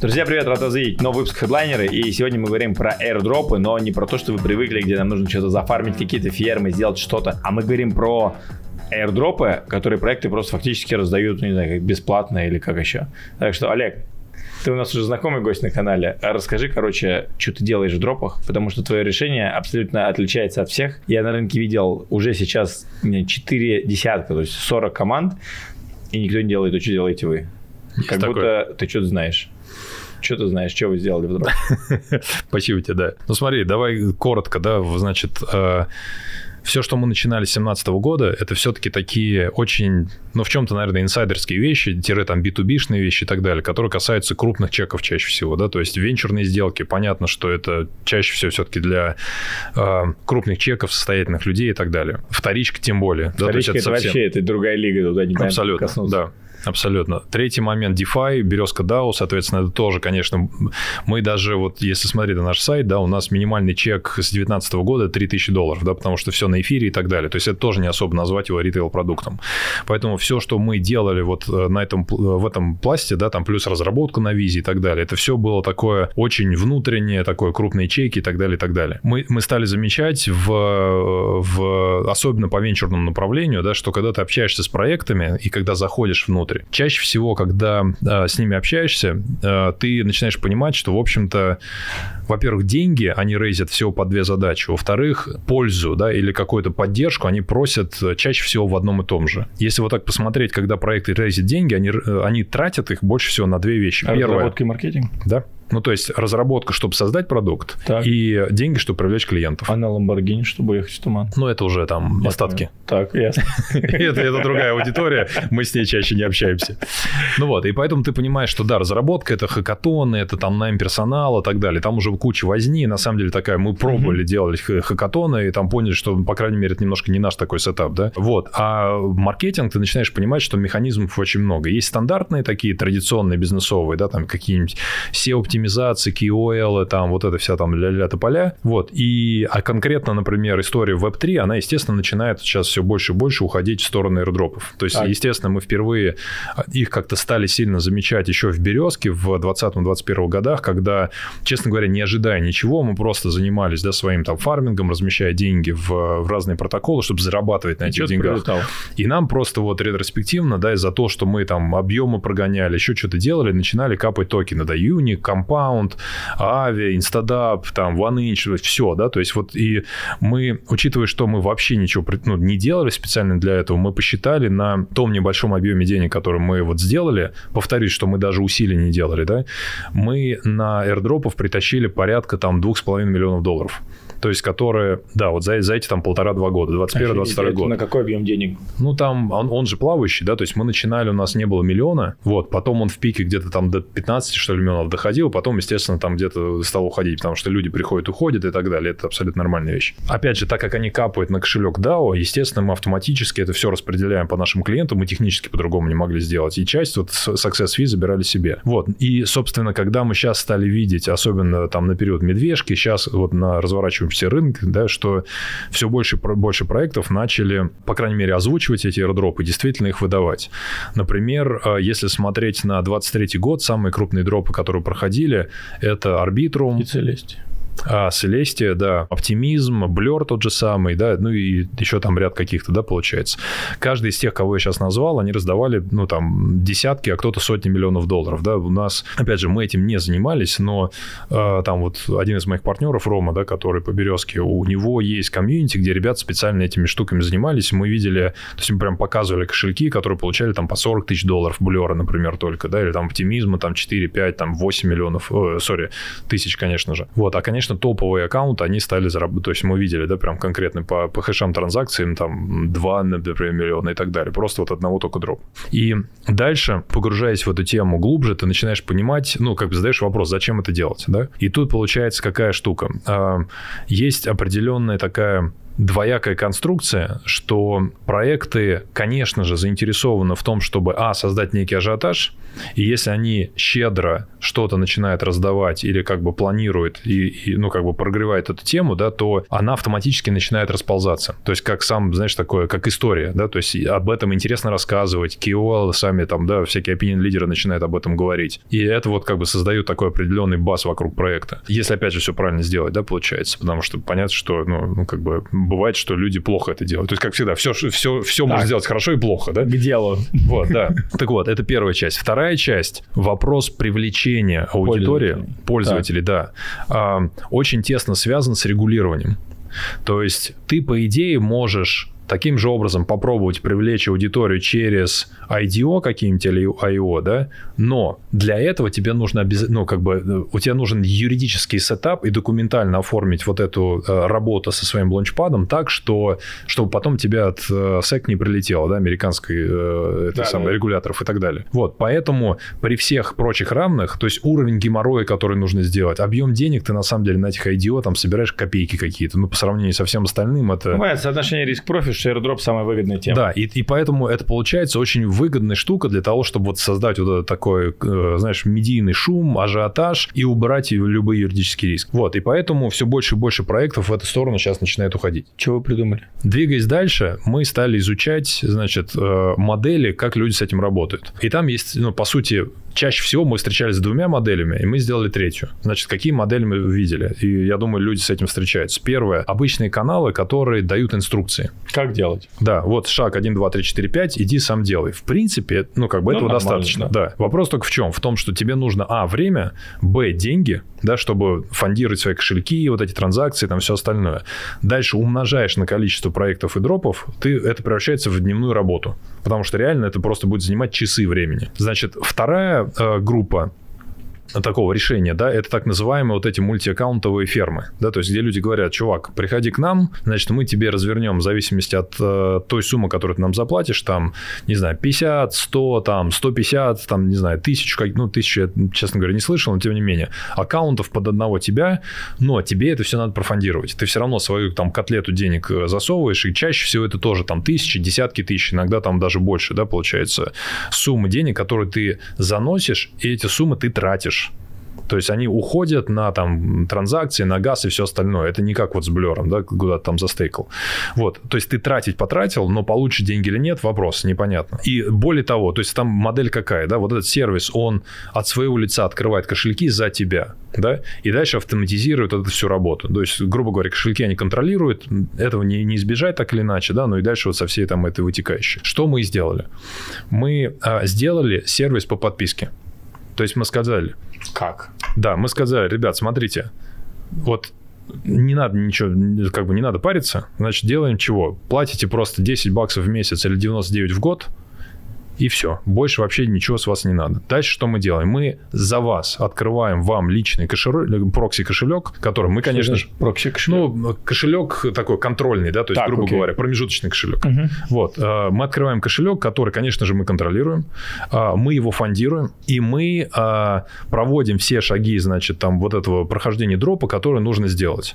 Друзья, привет, рад вас видеть. Новый выпуск хедлайнеры. И сегодня мы говорим про airdropы, но не про то, что вы привыкли, где нам нужно что-то зафармить, какие-то фермы, сделать что-то. А мы говорим про airdropы, которые проекты просто фактически раздают, не знаю, как бесплатно или как еще. Так что, Олег, ты у нас уже знакомый гость на канале. Расскажи, короче, что ты делаешь в дропах, потому что твое решение абсолютно отличается от всех. Я на рынке видел уже сейчас 4 десятка, то есть 40 команд, и никто не делает то, что делаете вы. Есть как такое. будто ты что-то знаешь. Что ты знаешь, что вы сделали в дроп? Спасибо тебе, да. Ну смотри, давай коротко, да, значит, э, все, что мы начинали с 2017 года, это все-таки такие очень, ну, в чем-то, наверное, инсайдерские вещи, тире там B2B-шные вещи и так далее, которые касаются крупных чеков чаще всего, да, то есть венчурные сделки, понятно, что это чаще всего все-таки для э, крупных чеков, состоятельных людей и так далее. Вторичка тем более. Вторичка да, это, это совсем... вообще, это другая лига, туда не Абсолютно, да. Абсолютно. Третий момент DeFi, березка DAO, соответственно, это тоже, конечно, мы даже вот, если смотреть на наш сайт, да, у нас минимальный чек с 2019 года 3000 долларов, да, потому что все на эфире и так далее. То есть это тоже не особо назвать его ритейл-продуктом. Поэтому все, что мы делали вот э, на этом, в этом пласте, да, там плюс разработка на визе и так далее, это все было такое очень внутреннее, такое крупные чеки и так далее, и так далее. Мы, мы стали замечать в, в, особенно по венчурному направлению, да, что когда ты общаешься с проектами и когда заходишь внутрь, внутрь. Чаще всего, когда э, с ними общаешься, э, ты начинаешь понимать, что, в общем-то, во-первых, деньги они рейзят всего по две задачи. Во-вторых, пользу, да, или какую-то поддержку они просят чаще всего в одном и том же. Если вот так посмотреть, когда проекты рейзят деньги, они, э, они тратят их больше всего на две вещи. А Первое. Разработка и маркетинг? Да. Ну, то есть разработка, чтобы создать продукт, так. и деньги, чтобы привлечь клиентов. А на Lamborghini, чтобы ехать в туман? Ну, это уже там я остатки. Понял. Так, ясно. это, это другая аудитория, мы с ней чаще не общаемся. Ну вот, и поэтому ты понимаешь, что да, разработка, это хакатоны, это там найм персонала и так далее. Там уже куча возни, на самом деле такая, мы пробовали делать хакатоны, и там поняли, что, по крайней мере, это немножко не наш такой сетап, да? Вот, а маркетинг, ты начинаешь понимать, что механизмов очень много. Есть стандартные такие, традиционные, бизнесовые, да, там какие-нибудь SEO-оптимизации, KOL, там вот это вся там ля-ля поля. Вот. И, а конкретно, например, история Web3, она, естественно, начинает сейчас все больше и больше уходить в сторону аирдропов. То есть, а... естественно, мы впервые их как-то стали сильно замечать еще в «Березке» в 2020-2021 годах, когда, честно говоря, не ожидая ничего, мы просто занимались да, своим там фармингом, размещая деньги в, в разные протоколы, чтобы зарабатывать на этих деньгах. Прилетал. И нам просто вот ретроспективно, да, из-за того, что мы там объемы прогоняли, еще что-то делали, начинали капать токены, да, Unique, Compound, Avi, Instadap, там, OneInch, все, да, то есть вот и мы, учитывая, что мы вообще ничего ну, не делали специально для этого, мы посчитали на том небольшом объеме денег, который мы вот сделали, повторюсь, что мы даже усилий не делали, да, мы на airdropов притащили порядка там 2,5 миллионов долларов то есть которые, да, вот за, за эти там полтора-два года, 21-22 год. На какой объем денег? Ну, там он, он же плавающий, да, то есть мы начинали, у нас не было миллиона, вот, потом он в пике где-то там до 15, что ли, миллионов доходил, потом, естественно, там где-то стал уходить, потому что люди приходят, уходят и так далее, это абсолютно нормальная вещь. Опять же, так как они капают на кошелек DAO, естественно, мы автоматически это все распределяем по нашим клиентам, мы технически по-другому не могли сделать, и часть вот success fee забирали себе. Вот, и, собственно, когда мы сейчас стали видеть, особенно там на период медвежки, сейчас вот на разворачиваем все рынки, да, что все больше больше проектов начали, по крайней мере, озвучивать эти аирдропы, действительно их выдавать. Например, э, если смотреть на 23 год, самые крупные дропы, которые проходили, это Arbitrum. И. А, Селестия, да, оптимизм, Блер тот же самый, да, ну и еще там ряд каких-то, да, получается. Каждый из тех, кого я сейчас назвал, они раздавали, ну, там, десятки, а кто-то сотни миллионов долларов, да. У нас, опять же, мы этим не занимались, но э, там вот один из моих партнеров, Рома, да, который по Березке, у него есть комьюнити, где ребята специально этими штуками занимались, мы видели, то есть мы прям показывали кошельки, которые получали там по 40 тысяч долларов Блера, например, только, да, или там оптимизма, там 4, 5, там 8 миллионов, сори, тысяч, конечно же. Вот, а, конечно, конечно, топовые аккаунты, они стали зарабатывать. То есть мы видели, да, прям конкретно по, по хэшам транзакциям, там 2, например, миллиона и так далее. Просто вот одного только дроп. И дальше, погружаясь в эту тему глубже, ты начинаешь понимать, ну, как бы задаешь вопрос, зачем это делать, да? И тут получается какая штука. А, есть определенная такая двоякая конструкция, что проекты, конечно же, заинтересованы в том, чтобы, а, создать некий ажиотаж, и если они щедро что-то начинают раздавать или как бы планируют и, и ну, как бы прогревают эту тему, да, то она автоматически начинает расползаться. То есть, как сам, знаешь, такое, как история, да, то есть об этом интересно рассказывать, KOL сами там, да, всякие opinion-лидеры начинают об этом говорить. И это вот как бы создает такой определенный бас вокруг проекта. Если, опять же, все правильно сделать, да, получается, потому что понятно, что, ну, ну как бы бывает, что люди плохо это делают. То есть, как всегда, все, все, все можно сделать хорошо и плохо, да? К делу. Вот, да. Так вот, это первая часть. Вторая часть – вопрос привлечения аудитории, пользователей, пользователей да, а, очень тесно связан с регулированием. То есть ты, по идее, можешь таким же образом попробовать привлечь аудиторию через IDO каким-нибудь или IO, да, но для этого тебе нужно, ну, как бы, у тебя нужен юридический сетап и документально оформить вот эту э, работу со своим лаунчпадом так, что, чтобы потом тебя от э, SEC не прилетело, да, американской, э, это да, самое, да. регуляторов и так далее. Вот, поэтому при всех прочих равных, то есть уровень геморроя, который нужно сделать, объем денег ты на самом деле на этих IDO там собираешь копейки какие-то, ну, по сравнению со всем остальным это... Бывает соотношение риск-профит, что airdrop самая выгодная тема. Да, и, и поэтому это получается очень выгодная штука для того, чтобы вот создать вот этот такой, э, знаешь, медийный шум, ажиотаж и убрать любой юридический риск. Вот, и поэтому все больше и больше проектов в эту сторону сейчас начинает уходить. Чего вы придумали? Двигаясь дальше, мы стали изучать, значит, э, модели, как люди с этим работают. И там есть, ну, по сути, чаще всего мы встречались с двумя моделями, и мы сделали третью. Значит, какие модели мы видели? И я думаю, люди с этим встречаются. Первое, обычные каналы, которые дают инструкции. Как делать? Да, вот шаг 1, 2, 3, 4, 5, иди сам делай. В принципе, ну, как бы ну, этого достаточно. Да. да. Вопрос только в чем? В том, что тебе нужно, а, время, б, деньги, да, чтобы фондировать свои кошельки, вот эти транзакции, там все остальное. Дальше умножаешь на количество проектов и дропов, ты, это превращается в дневную работу. Потому что реально это просто будет занимать часы времени. Значит, вторая группа такого решения, да, это так называемые вот эти мультиаккаунтовые фермы, да, то есть где люди говорят, чувак, приходи к нам, значит, мы тебе развернем в зависимости от э, той суммы, которую ты нам заплатишь, там, не знаю, 50, 100, там, 150, там, не знаю, тысячу, как, ну, тысячу я, честно говоря, не слышал, но тем не менее, аккаунтов под одного тебя, но тебе это все надо профандировать, ты все равно свою там котлету денег э, засовываешь, и чаще всего это тоже там тысячи, десятки тысяч, иногда там даже больше, да, получается, суммы денег, которые ты заносишь, и эти суммы ты тратишь то есть они уходят на там транзакции, на газ и все остальное. Это не как вот с блером, да, куда ты там застейкал. Вот. То есть ты тратить потратил, но получишь деньги или нет, вопрос, непонятно. И более того, то есть там модель какая, да, вот этот сервис, он от своего лица открывает кошельки за тебя, да, и дальше автоматизирует эту всю работу. То есть, грубо говоря, кошельки они контролируют, этого не, не избежать так или иначе, да, но и дальше вот со всей там этой вытекающей. Что мы сделали? Мы а, сделали сервис по подписке. То есть мы сказали... Как? Да, мы сказали, ребят, смотрите, вот не надо ничего, как бы не надо париться, значит, делаем чего? Платите просто 10 баксов в месяц или 99 в год – и все. Больше вообще ничего с вас не надо. Дальше что мы делаем? Мы за вас открываем вам личный кошелек, прокси-кошелек, который мы, конечно же... Прокси-кошелек? Ну, кошелек такой контрольный, да, то есть, так, грубо окей. говоря, промежуточный кошелек. Угу. Вот. Э, мы открываем кошелек, который, конечно же, мы контролируем, э, мы его фондируем, и мы э, проводим все шаги, значит, там вот этого прохождения дропа, которые нужно сделать.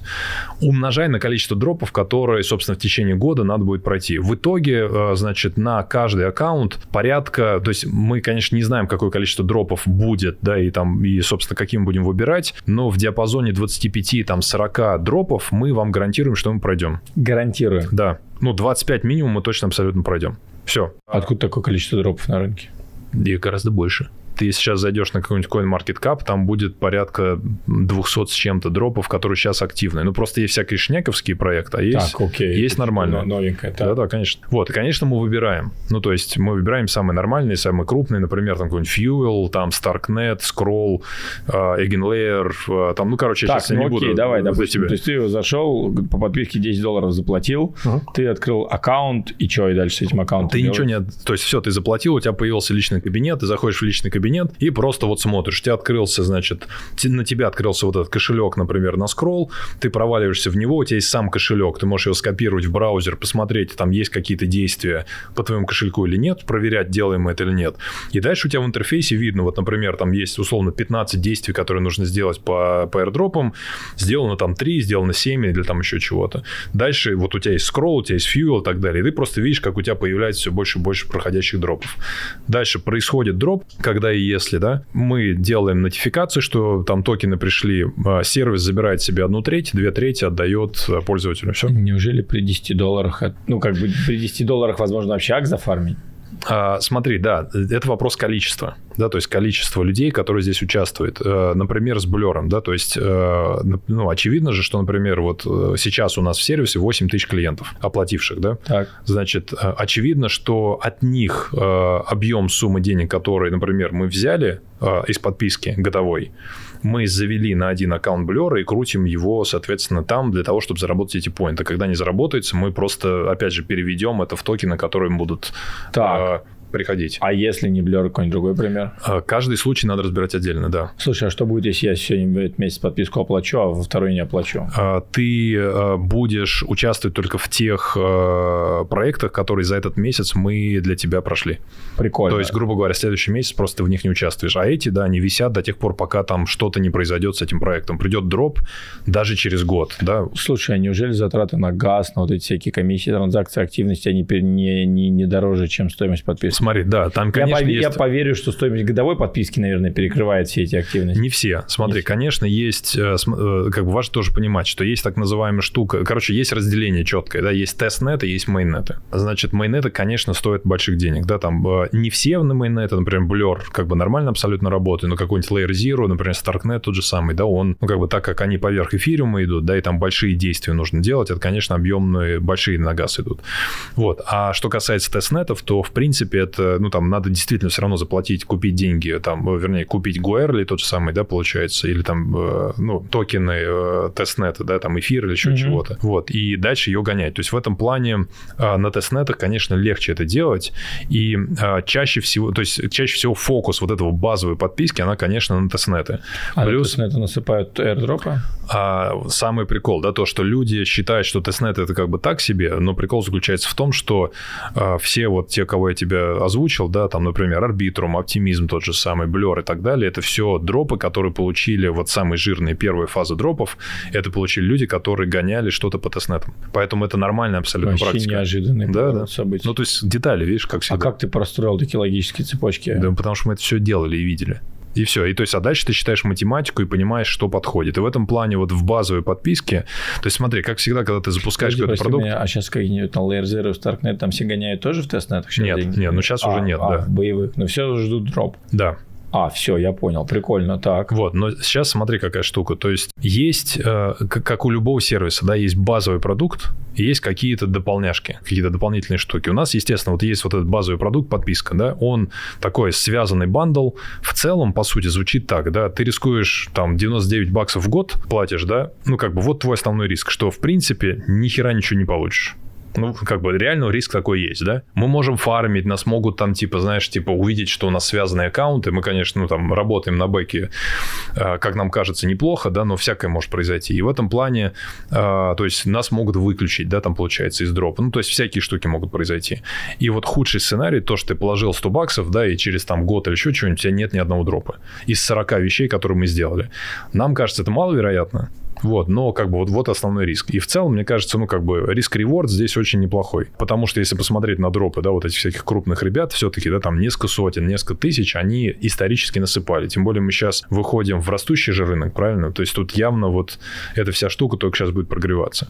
Умножая на количество дропов, которые, собственно, в течение года надо будет пройти. В итоге, значит, на каждый аккаунт порядка порядка, то есть мы, конечно, не знаем, какое количество дропов будет, да, и там, и, собственно, каким будем выбирать, но в диапазоне 25, там, 40 дропов мы вам гарантируем, что мы пройдем. Гарантируем? Да. Ну, 25 минимум мы точно абсолютно пройдем. Все. Откуда такое количество дропов на рынке? Их гораздо больше ты сейчас зайдешь на какой-нибудь CoinMarketCap, там будет порядка 200 с чем-то дропов, которые сейчас активны. Ну, просто есть всякие шняковские проекты, а есть, так, окей. есть нормальные. Новенькая, Да-да, конечно. Вот, и, конечно, мы выбираем. Ну, то есть мы выбираем самые нормальные, самые крупные, например, там какой-нибудь Fuel, там Starknet, Scroll, uh, Eigenlayer, uh, там, ну, короче, так, сейчас ну, я не окей, буду. давай, допустим, тебе. то есть ты зашел, по подписке 10 долларов заплатил, uh-huh. ты открыл аккаунт, и что, и дальше с этим аккаунтом Ты делать? ничего не... То есть все, ты заплатил, у тебя появился личный кабинет, ты заходишь в личный кабинет, кабинет и просто вот смотришь. У тебя открылся, значит, на тебя открылся вот этот кошелек, например, на скролл, ты проваливаешься в него, у тебя есть сам кошелек, ты можешь его скопировать в браузер, посмотреть, там есть какие-то действия по твоему кошельку или нет, проверять, делаем мы это или нет. И дальше у тебя в интерфейсе видно, вот, например, там есть условно 15 действий, которые нужно сделать по, по airdropам, сделано там 3, сделано 7 или там еще чего-то. Дальше вот у тебя есть скролл, у тебя есть fuel и так далее, и ты просто видишь, как у тебя появляется все больше и больше проходящих дропов. Дальше происходит дроп, когда если, да, мы делаем нотификацию, что там токены пришли, а, сервис забирает себе одну треть, две трети отдает а, пользователю. Все. Неужели при 10 долларах, ну, как бы при 10 долларах возможно вообще ак зафармить? А, смотри, да, это вопрос количества, да, то есть количество людей, которые здесь участвуют. Э, например, с блером, да, то есть, э, ну, очевидно же, что, например, вот э, сейчас у нас в сервисе 8 тысяч клиентов, оплативших, да, так. значит, очевидно, что от них объем суммы денег, которые, например, мы взяли из подписки годовой, мы завели на один аккаунт Blur и крутим его, соответственно, там для того, чтобы заработать эти поинты. Когда не заработается, мы просто, опять же, переведем это в токены, которые будут так. Приходить. А если не Blur, какой-нибудь другой пример? А, каждый случай надо разбирать отдельно, да. Слушай, а что будет, если я сегодня в этот месяц подписку оплачу, а во второй не оплачу? А, ты а, будешь участвовать только в тех проектах, которые за этот месяц мы для тебя прошли. Прикольно. То есть, грубо говоря, следующий месяц просто в них не участвуешь. А эти, да, они висят до тех пор, пока там что-то не произойдет с этим проектом. Придет дроп даже через год, да. Слушай, а неужели затраты на газ, на вот эти всякие комиссии, транзакции, активности, они не, не, не дороже, чем стоимость подписки? Смотри, да, там, конечно, я, есть... я поверю, что стоимость годовой подписки, наверное, перекрывает все эти активности. Не все. Смотри, не конечно, есть, э, э, как бы важно тоже понимать, что есть так называемая штука, короче, есть разделение четкое, да, есть тестнеты, есть мейннеты. Значит, мейннеты, конечно, стоят больших денег, да, там э, не все на мейннеты, например, Blur, как бы нормально абсолютно работает, но какой-нибудь Layer Zero, например, Starknet тот же самый, да, он, ну, как бы так как они поверх эфириума идут, да, и там большие действия нужно делать, это, конечно, объемные, большие на газ идут. Вот. А что касается тестнетов, то, в принципе, это, ну, там надо действительно все равно заплатить, купить деньги, там, э, вернее, купить Гуэрли тот же самый, да, получается, или там, э, ну, токены э, тестнета, да, там, эфир или еще mm-hmm. чего-то. Вот, и дальше ее гонять. То есть в этом плане на тестнетах, конечно, легче это делать, и чаще всего, то есть чаще всего фокус вот этого базовой подписки, она, конечно, на testnet ы. А Плюс... testnet ы насыпают airdrop ы? А, самый прикол, да, то, что люди считают, что testnet это как бы так себе, но прикол заключается в том, что а, все вот те, кого я тебе озвучил, да, там, например, Arbitrum, Optimism тот же самый, Blur и так далее, это все дропы, которые получили вот самые жирные первые фазы дропов, это получили люди, которые гоняли что-то по testnet ам. Поэтому это нормальная абсолютно Вообще практика. неожиданный да, да. событие. Ну, то есть детали, видишь, как всегда. А как ты простроил такие логические цепочки? Да, потому что мы это все делали и видели. И все. И то есть, а дальше ты считаешь математику и понимаешь, что подходит. И в этом плане вот в базовой подписке, то есть смотри, как всегда, когда ты запускаешь какой-то продукт... Меня, а сейчас какие-нибудь там Layer Zero, Starknet, там все гоняют тоже в тестнетах? Нет, деньги? нет, ну сейчас а, уже нет, а, да. в боевых, но все ждут дроп. Да. А, все, я понял, прикольно, так. Вот, но сейчас смотри, какая штука. То есть есть, э, как у любого сервиса, да, есть базовый продукт, есть какие-то дополняшки, какие-то дополнительные штуки. У нас, естественно, вот есть вот этот базовый продукт, подписка, да, он такой связанный bundle. В целом, по сути, звучит так, да, ты рискуешь там 99 баксов в год платишь, да, ну, как бы вот твой основной риск, что, в принципе, ни хера ничего не получишь. Ну, как бы реально риск такой есть, да? Мы можем фармить, нас могут там, типа, знаешь, типа, увидеть, что у нас связанные аккаунты. Мы, конечно, ну, там, работаем на бэке, э, как нам кажется, неплохо, да, но всякое может произойти. И в этом плане, э, то есть, нас могут выключить, да, там, получается, из дропа. Ну, то есть, всякие штуки могут произойти. И вот худший сценарий, то, что ты положил 100 баксов, да, и через там год или еще чего-нибудь, у тебя нет ни одного дропа. Из 40 вещей, которые мы сделали. Нам кажется, это маловероятно, вот, но как бы вот, вот основной риск. И в целом, мне кажется, ну как бы риск-реворд здесь очень неплохой. Потому что если посмотреть на дропы, да, вот этих всяких крупных ребят, все-таки, да, там несколько сотен, несколько тысяч, они исторически насыпали. Тем более мы сейчас выходим в растущий же рынок, правильно? То есть тут явно вот эта вся штука только сейчас будет прогреваться.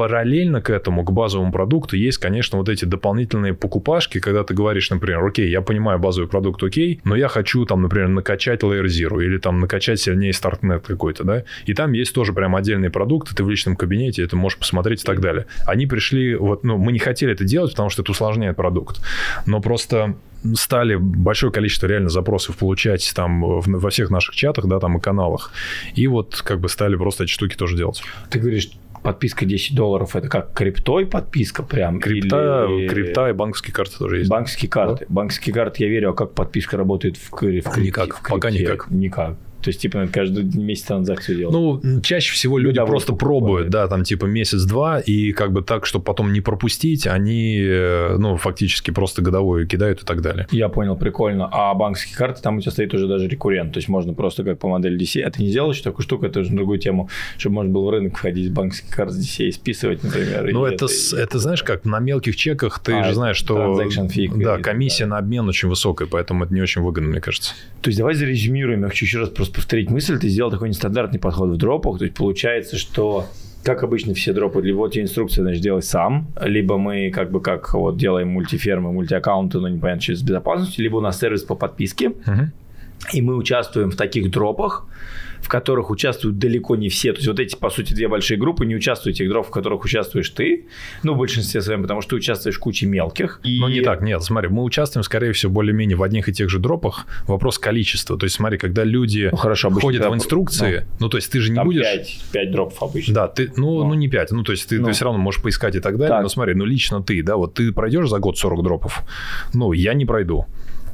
Параллельно к этому, к базовому продукту, есть, конечно, вот эти дополнительные покупашки, когда ты говоришь, например, окей, я понимаю базовый продукт, окей, но я хочу там, например, накачать Layer Zero или там накачать сильнее StartNet какой-то, да, и там есть тоже прям отдельные продукты, ты в личном кабинете это можешь посмотреть и так далее. Они пришли, вот, ну, мы не хотели это делать, потому что это усложняет продукт, но просто стали большое количество реально запросов получать там во всех наших чатах, да, там и каналах. И вот как бы стали просто эти штуки тоже делать. Ты говоришь, Подписка 10 долларов это как криптой подписка прям? Крипта, или... крипта и банковские карты тоже есть. Банковские карты. Да? Банковские карты я верю, а как подписка работает в, в, в Никак, в пока никак. Никак. То есть, типа, каждый месяц транзакцию делать. Ну, чаще всего люди да, просто пробуют, да, там, типа, месяц-два, и как бы так, чтобы потом не пропустить, они, э, ну, фактически просто годовую кидают и так далее. Я понял, прикольно. А банковские карты, там у тебя стоит уже даже рекуррент, то есть можно просто как по модели DCA. А ты не делаешь такую штуку, это уже на другую тему, чтобы можно было в рынок входить с банковских карт с DCA и списывать, например. Ну, это, это, это, знаешь, как на мелких чеках ты а, же знаешь, что... Fee, да, комиссия да. на обмен очень высокая, поэтому это не очень выгодно, мне кажется. То есть давай зарезюмируем, я хочу еще раз просто просто повторить мысль, ты сделал такой нестандартный подход в дропах, то есть получается, что как обычно все дропы, либо вот тебе инструкция, значит, делай сам, либо мы как бы как вот делаем мультифермы, мультиаккаунты, но непонятно, что с безопасностью, либо у нас сервис по подписке, uh-huh. и мы участвуем в таких дропах, в которых участвуют далеко не все. То есть вот эти, по сути, две большие группы не участвуют в тех дропах, в которых участвуешь ты, ну, в большинстве своем, потому что ты участвуешь в куче мелких. И... Ну, не так, нет, смотри, мы участвуем, скорее всего, более-менее в одних и тех же дропах. Вопрос количества. То есть, смотри, когда люди ну, хорошо, ходят в инструкции, ну, ну, то есть ты же не будешь... 5, 5 дропов обычно. Да, ты, ну, ну, ну не 5, ну, то есть ты, ну. ты все равно можешь поискать и так далее, так. но смотри, ну, лично ты, да, вот ты пройдешь за год 40 дропов, ну, я не пройду.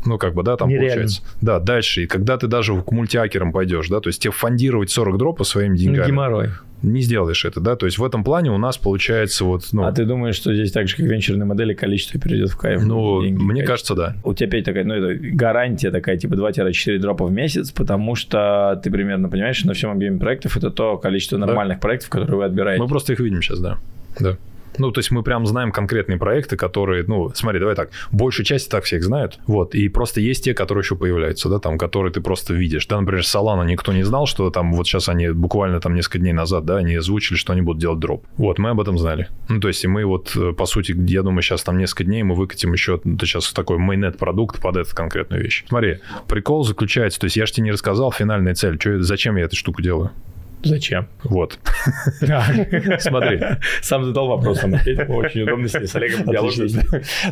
Ну, как бы, да, там Нереально. получается. Да, дальше. И когда ты даже к мультиакерам пойдешь, да, то есть тебе фондировать 40 дропов своими деньгами. Геморрой. Не сделаешь это, да, то есть в этом плане у нас получается вот... Ну, а ты думаешь, что здесь так же, как венчурные модели, количество перейдет в кайф? Ну, деньги, мне кажется, да. У тебя опять такая, ну, это гарантия такая, типа 2-4 дропа в месяц, потому что ты примерно понимаешь, что на всем объеме проектов это то количество нормальных да. проектов, которые вы отбираете. Мы просто их видим сейчас, да. Да. Ну, то есть мы прям знаем конкретные проекты, которые, ну, смотри, давай так, большую часть так всех знают, вот, и просто есть те, которые еще появляются, да, там, которые ты просто видишь, да, например, Solana никто не знал, что там, вот сейчас они буквально там несколько дней назад, да, они озвучили, что они будут делать дроп. Вот, мы об этом знали. Ну, то есть мы вот, э, по сути, я думаю, сейчас там несколько дней мы выкатим еще, это сейчас такой майнет продукт под эту конкретную вещь. Смотри, прикол заключается, то есть я же тебе не рассказал финальная цель, что, зачем я эту штуку делаю. Зачем? Вот. Смотри. Сам задал вопрос, Очень удобно с Олегом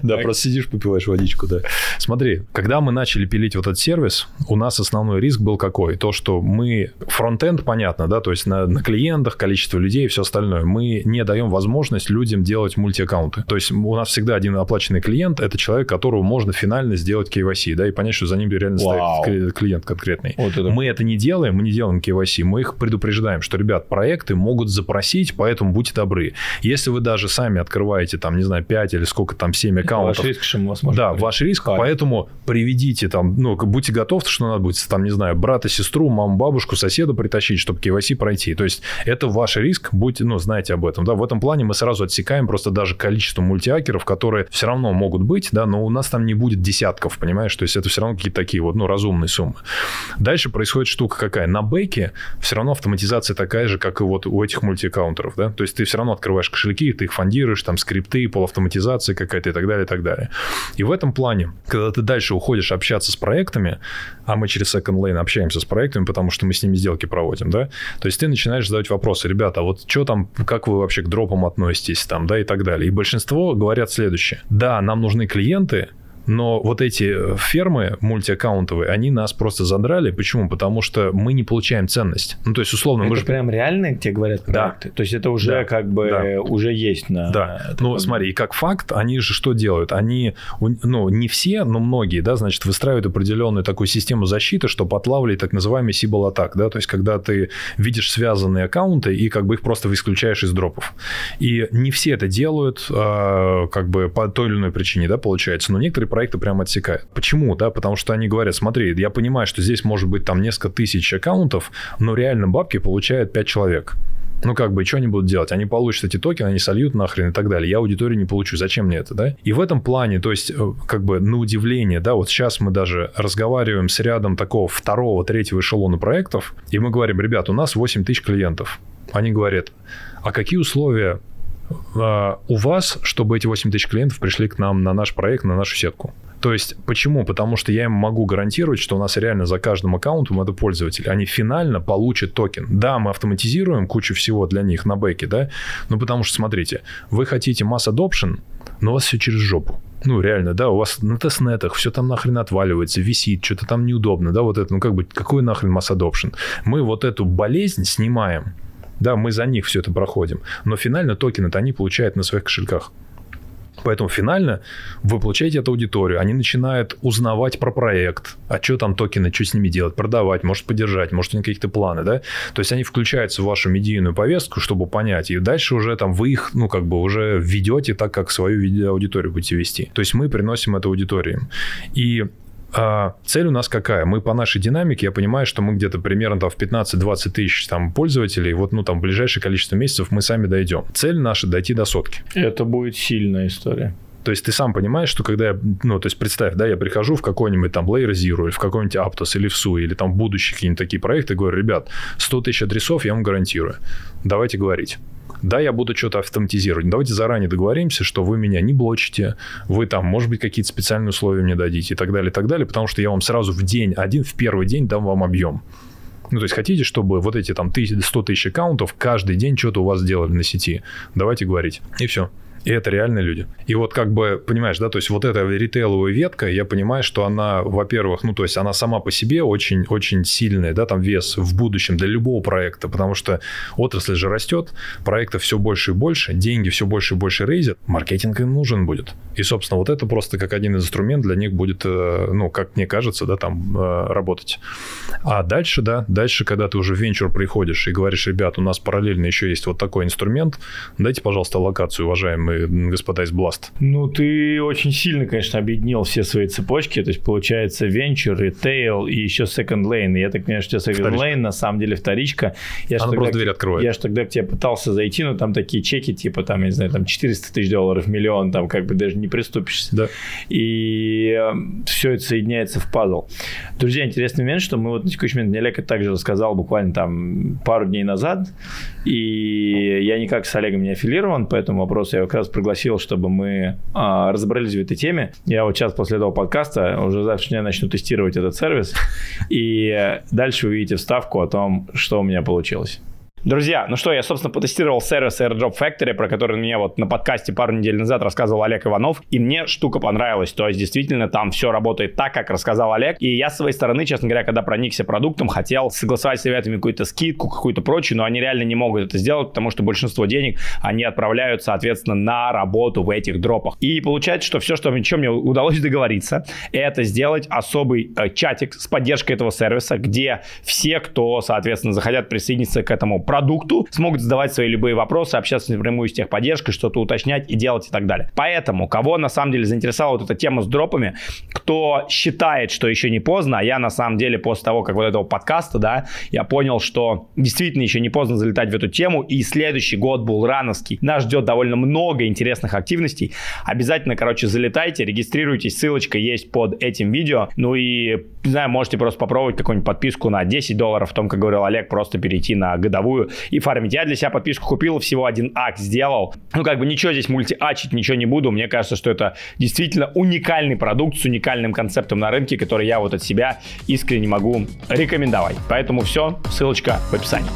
Да, просто сидишь, попиваешь водичку, да. Смотри, когда мы начали пилить вот этот сервис, у нас основной риск был какой? То, что мы... Фронтенд, понятно, да, то есть на, на клиентах, количество людей и все остальное. Мы не даем возможность людям делать мультиаккаунты. То есть у нас всегда один оплаченный клиент – это человек, которого можно финально сделать KYC, да, и понять, что за ним реально стоит клиент конкретный. Мы это не делаем, мы не делаем KYC, мы их предупреждаем предупреждаем, что, ребят, проекты могут запросить, поэтому будьте добры. Если вы даже сами открываете, там, не знаю, 5 или сколько там, 7 аккаунтов. Ваш риск, мы вас Да, ваш риск, Кайф. поэтому приведите там, ну, будьте готовы, что надо будет, там, не знаю, брата, сестру, маму, бабушку, соседа притащить, чтобы KYC пройти. То есть, это ваш риск, будьте, ну, знаете об этом, да, в этом плане мы сразу отсекаем просто даже количество мультиакеров, которые все равно могут быть, да, но у нас там не будет десятков, понимаешь, то есть, это все равно какие-то такие вот, ну, разумные суммы. Дальше происходит штука какая? На бэке все равно автоматизация такая же, как и вот у этих мультиаккаунтеров, да, то есть ты все равно открываешь кошельки, ты их фондируешь, там скрипты, полуавтоматизация какая-то и так далее, и так далее. И в этом плане, когда ты дальше уходишь общаться с проектами, а мы через Second Lane общаемся с проектами, потому что мы с ними сделки проводим, да, то есть ты начинаешь задавать вопросы, ребята, а вот что там, как вы вообще к дропам относитесь там, да, и так далее. И большинство говорят следующее. Да, нам нужны клиенты, но вот эти э, фермы мультиаккаунтовые, они нас просто задрали. Почему? Потому что мы не получаем ценность. Ну, то есть, условно, это мы же... прям реально тебе говорят проекты? Да. То есть, это уже да. как бы да. уже есть на... Да. Таком... Ну, смотри, как факт, они же что делают? Они, ну, не все, но многие, да, значит, выстраивают определенную такую систему защиты, чтобы отлавливать так называемый сибл атак, да, то есть, когда ты видишь связанные аккаунты и как бы их просто исключаешь из дропов. И не все это делают, э, как бы по той или иной причине, да, получается, но некоторые проекты прям отсекают. Почему? Да, потому что они говорят, смотри, я понимаю, что здесь может быть там несколько тысяч аккаунтов, но реально бабки получает 5 человек. Ну, как бы, что они будут делать? Они получат эти токены, они сольют нахрен и так далее. Я аудиторию не получу. Зачем мне это, да? И в этом плане, то есть, э, как бы, на удивление, да, вот сейчас мы даже разговариваем с рядом такого второго, третьего эшелона проектов, и мы говорим, ребят, у нас 8 тысяч клиентов. Они говорят, а какие условия у вас, чтобы эти 8 тысяч клиентов пришли к нам на наш проект, на нашу сетку. То есть, почему? Потому что я им могу гарантировать, что у нас реально за каждым аккаунтом это пользователь. Они финально получат токен. Да, мы автоматизируем кучу всего для них на бэке, да, но потому что, смотрите, вы хотите масс adoption, но у вас все через жопу. Ну, реально, да, у вас на тестнетах все там нахрен отваливается, висит, что-то там неудобно, да, вот это, ну, как бы, какой нахрен масс adoption? Мы вот эту болезнь снимаем Да, мы за них все это проходим. Но финально токены-то они получают на своих кошельках. Поэтому финально вы получаете эту аудиторию, они начинают узнавать про проект, а что там токены, что с ними делать, продавать, может поддержать, может у них какие-то планы, да? То есть они включаются в вашу медийную повестку, чтобы понять, и дальше уже там вы их, ну, как бы уже ведете так, как свою аудиторию будете вести. То есть мы приносим эту аудиторию. И а цель у нас какая? Мы по нашей динамике, я понимаю, что мы где-то примерно там в 15-20 тысяч там пользователей, вот ну там в ближайшее количество месяцев мы сами дойдем. Цель наша дойти до сотки. Это будет сильная история. То есть ты сам понимаешь, что когда я, ну, то есть представь, да, я прихожу в какой-нибудь там Layer Zero или в какой-нибудь Aptos или в SU или там будущие какие-нибудь такие проекты, говорю, ребят, 100 тысяч адресов я вам гарантирую. Давайте говорить да, я буду что-то автоматизировать. Давайте заранее договоримся, что вы меня не блочите, вы там, может быть, какие-то специальные условия мне дадите и так далее, и так далее, потому что я вам сразу в день, один в первый день дам вам объем. Ну, то есть хотите, чтобы вот эти там 100 тысяч аккаунтов каждый день что-то у вас делали на сети? Давайте говорить. И все. И это реальные люди. И вот как бы, понимаешь, да, то есть вот эта ритейловая ветка, я понимаю, что она, во-первых, ну, то есть она сама по себе очень, очень сильная, да, там вес в будущем для любого проекта, потому что отрасль же растет, проектов все больше и больше, деньги все больше и больше рейзят, маркетинг им нужен будет. И, собственно, вот это просто как один из инструментов для них будет, э, ну, как мне кажется, да, там э, работать. А дальше, да, дальше, когда ты уже в венчур приходишь и говоришь, ребят, у нас параллельно еще есть вот такой инструмент, дайте, пожалуйста, локацию, уважаемые господа из Blast? Ну, ты очень сильно, конечно, объединил все свои цепочки. То есть, получается, Venture, Retail и еще Second Lane. И я так понимаю, что Second вторичка. Lane на самом деле вторичка. Я Она просто дверь открывает. Я же тогда к тебе пытался зайти, но там такие чеки, типа, там, я не знаю, там 400 тысяч долларов, миллион, там как бы даже не приступишься. Да. И э, все это соединяется в пазл. Друзья, интересный момент, что мы вот на текущий момент, мне Олег также рассказал буквально там пару дней назад, и я никак с Олегом не аффилирован по этому вопросу, я как раз раз пригласил, чтобы мы а, разобрались в этой теме. Я вот сейчас после этого подкаста уже завтра начну тестировать этот сервис. И дальше вы увидите вставку о том, что у меня получилось. Друзья, ну что, я, собственно, потестировал сервис AirDrop Factory, про который мне вот на подкасте пару недель назад рассказывал Олег Иванов, и мне штука понравилась. То есть, действительно, там все работает так, как рассказал Олег. И я с своей стороны, честно говоря, когда проникся продуктом, хотел согласовать с ребятами какую-то скидку, какую-то прочую, но они реально не могут это сделать, потому что большинство денег они отправляют, соответственно, на работу в этих дропах. И получается, что все, что, о чем мне удалось договориться, это сделать особый э, чатик с поддержкой этого сервиса, где все, кто, соответственно, захотят присоединиться к этому продукту, смогут задавать свои любые вопросы, общаться напрямую с техподдержкой, что-то уточнять и делать и так далее. Поэтому, кого на самом деле заинтересовала вот эта тема с дропами, кто считает, что еще не поздно, а я на самом деле после того, как вот этого подкаста, да, я понял, что действительно еще не поздно залетать в эту тему, и следующий год был рановский. Нас ждет довольно много интересных активностей. Обязательно, короче, залетайте, регистрируйтесь, ссылочка есть под этим видео. Ну и, не знаю, можете просто попробовать какую-нибудь подписку на 10 долларов, в том, как говорил Олег, просто перейти на годовую и фармить. Я для себя подписку купил, всего один акт сделал. Ну, как бы ничего здесь мультиачить, ничего не буду. Мне кажется, что это действительно уникальный продукт с уникальным концептом на рынке, который я вот от себя искренне могу рекомендовать. Поэтому все, ссылочка в описании.